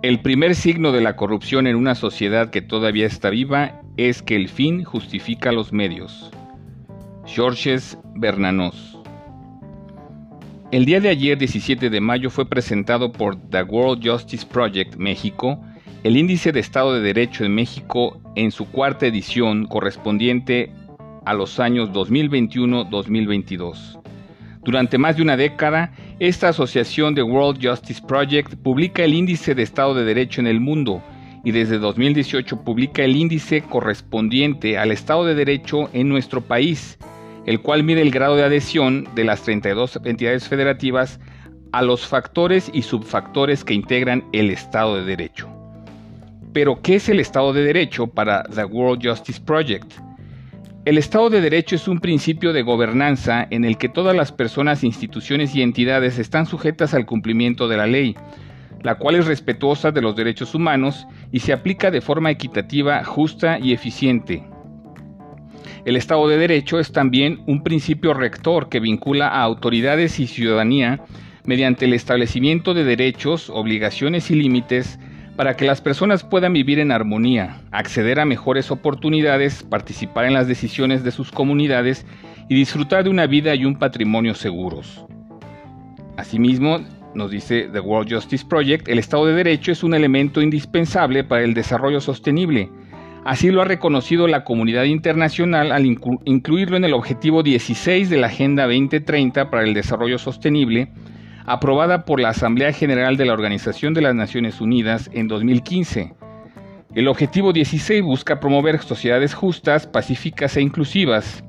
El primer signo de la corrupción en una sociedad que todavía está viva es que el fin justifica los medios. Georges Bernanos El día de ayer, 17 de mayo, fue presentado por The World Justice Project México el índice de Estado de Derecho en México en su cuarta edición correspondiente a los años 2021-2022. Durante más de una década, esta asociación de World Justice Project publica el índice de Estado de Derecho en el mundo y desde 2018 publica el índice correspondiente al Estado de Derecho en nuestro país, el cual mide el grado de adhesión de las 32 entidades federativas a los factores y subfactores que integran el Estado de Derecho. Pero, ¿qué es el Estado de Derecho para The World Justice Project? El Estado de Derecho es un principio de gobernanza en el que todas las personas, instituciones y entidades están sujetas al cumplimiento de la ley, la cual es respetuosa de los derechos humanos y se aplica de forma equitativa, justa y eficiente. El Estado de Derecho es también un principio rector que vincula a autoridades y ciudadanía mediante el establecimiento de derechos, obligaciones y límites para que las personas puedan vivir en armonía, acceder a mejores oportunidades, participar en las decisiones de sus comunidades y disfrutar de una vida y un patrimonio seguros. Asimismo, nos dice The World Justice Project, el Estado de Derecho es un elemento indispensable para el desarrollo sostenible. Así lo ha reconocido la comunidad internacional al incluirlo en el objetivo 16 de la Agenda 2030 para el Desarrollo Sostenible, aprobada por la Asamblea General de la Organización de las Naciones Unidas en 2015. El objetivo 16 busca promover sociedades justas, pacíficas e inclusivas,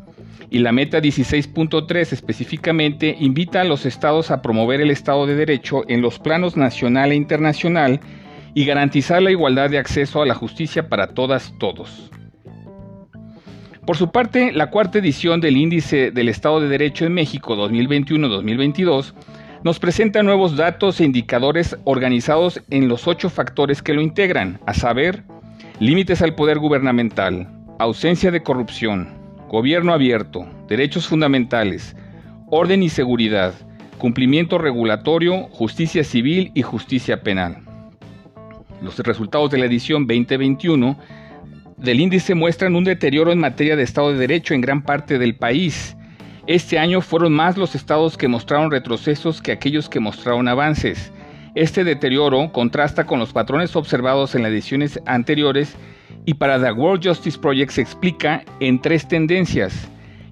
y la meta 16.3 específicamente invita a los estados a promover el Estado de Derecho en los planos nacional e internacional y garantizar la igualdad de acceso a la justicia para todas todos. Por su parte, la cuarta edición del Índice del Estado de Derecho en México 2021-2022 nos presenta nuevos datos e indicadores organizados en los ocho factores que lo integran, a saber, límites al poder gubernamental, ausencia de corrupción, gobierno abierto, derechos fundamentales, orden y seguridad, cumplimiento regulatorio, justicia civil y justicia penal. Los resultados de la edición 2021 del índice muestran un deterioro en materia de Estado de Derecho en gran parte del país, este año fueron más los estados que mostraron retrocesos que aquellos que mostraron avances. Este deterioro contrasta con los patrones observados en las ediciones anteriores y para The World Justice Project se explica en tres tendencias.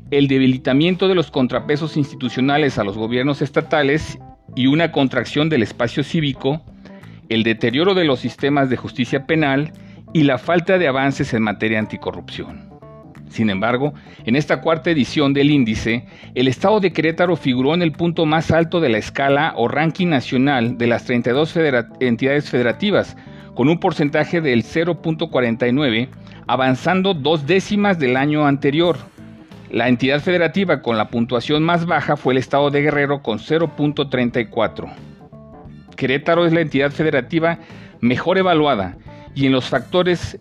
El debilitamiento de los contrapesos institucionales a los gobiernos estatales y una contracción del espacio cívico, el deterioro de los sistemas de justicia penal y la falta de avances en materia anticorrupción. Sin embargo, en esta cuarta edición del índice, el estado de Querétaro figuró en el punto más alto de la escala o ranking nacional de las 32 entidades federativas, con un porcentaje del 0.49, avanzando dos décimas del año anterior. La entidad federativa con la puntuación más baja fue el estado de Guerrero con 0.34. Querétaro es la entidad federativa mejor evaluada y en los factores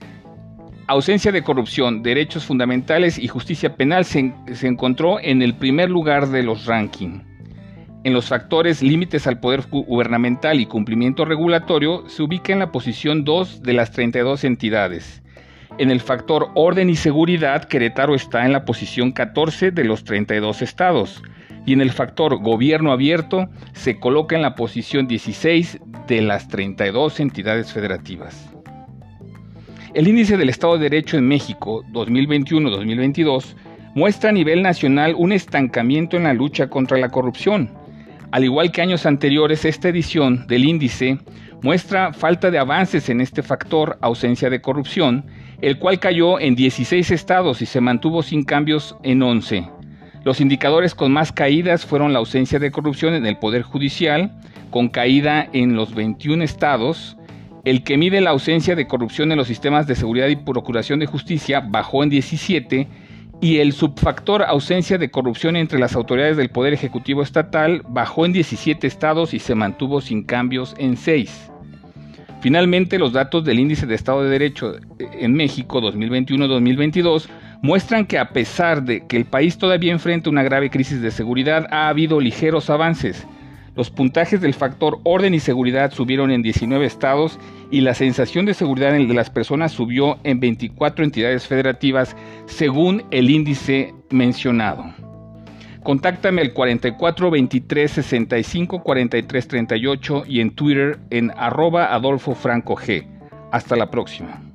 ausencia de corrupción, derechos fundamentales y justicia penal se, encontró en el primer lugar de los rankings. En los factores límites al poder gubernamental y cumplimiento regulatorio se ubica en la posición 2 de las 32 entidades. En el factor orden y seguridad, Querétaro está en la posición 14 de los 32 estados. Y en el factor gobierno abierto se coloca en la posición 16 de las 32 entidades federativas. El índice del Estado de Derecho en México 2021-2022 muestra a nivel nacional un estancamiento en la lucha contra la corrupción. Al igual que años anteriores, esta edición del índice muestra falta de avances en este factor ausencia de corrupción, el cual cayó en 16 estados y se mantuvo sin cambios en 11. Los indicadores con más caídas fueron la ausencia de corrupción en el Poder Judicial, con caída en los 21 estados, el que mide la ausencia de corrupción en los sistemas de seguridad y procuración de justicia bajó en 17 y el subfactor ausencia de corrupción entre las autoridades del Poder Ejecutivo Estatal bajó en 17 estados y se mantuvo sin cambios en 6. Finalmente, los datos del Índice de Estado de Derecho en México 2021-2022 muestran que a pesar de que el país todavía enfrenta una grave crisis de seguridad, ha habido ligeros avances Los puntajes del factor orden y seguridad subieron en 19 estados y la sensación de seguridad en el de las personas subió en 24 entidades federativas según el índice mencionado. Contáctame al 44 23 65 43 38 y en Twitter en arroba Adolfo Franco G. Hasta la próxima.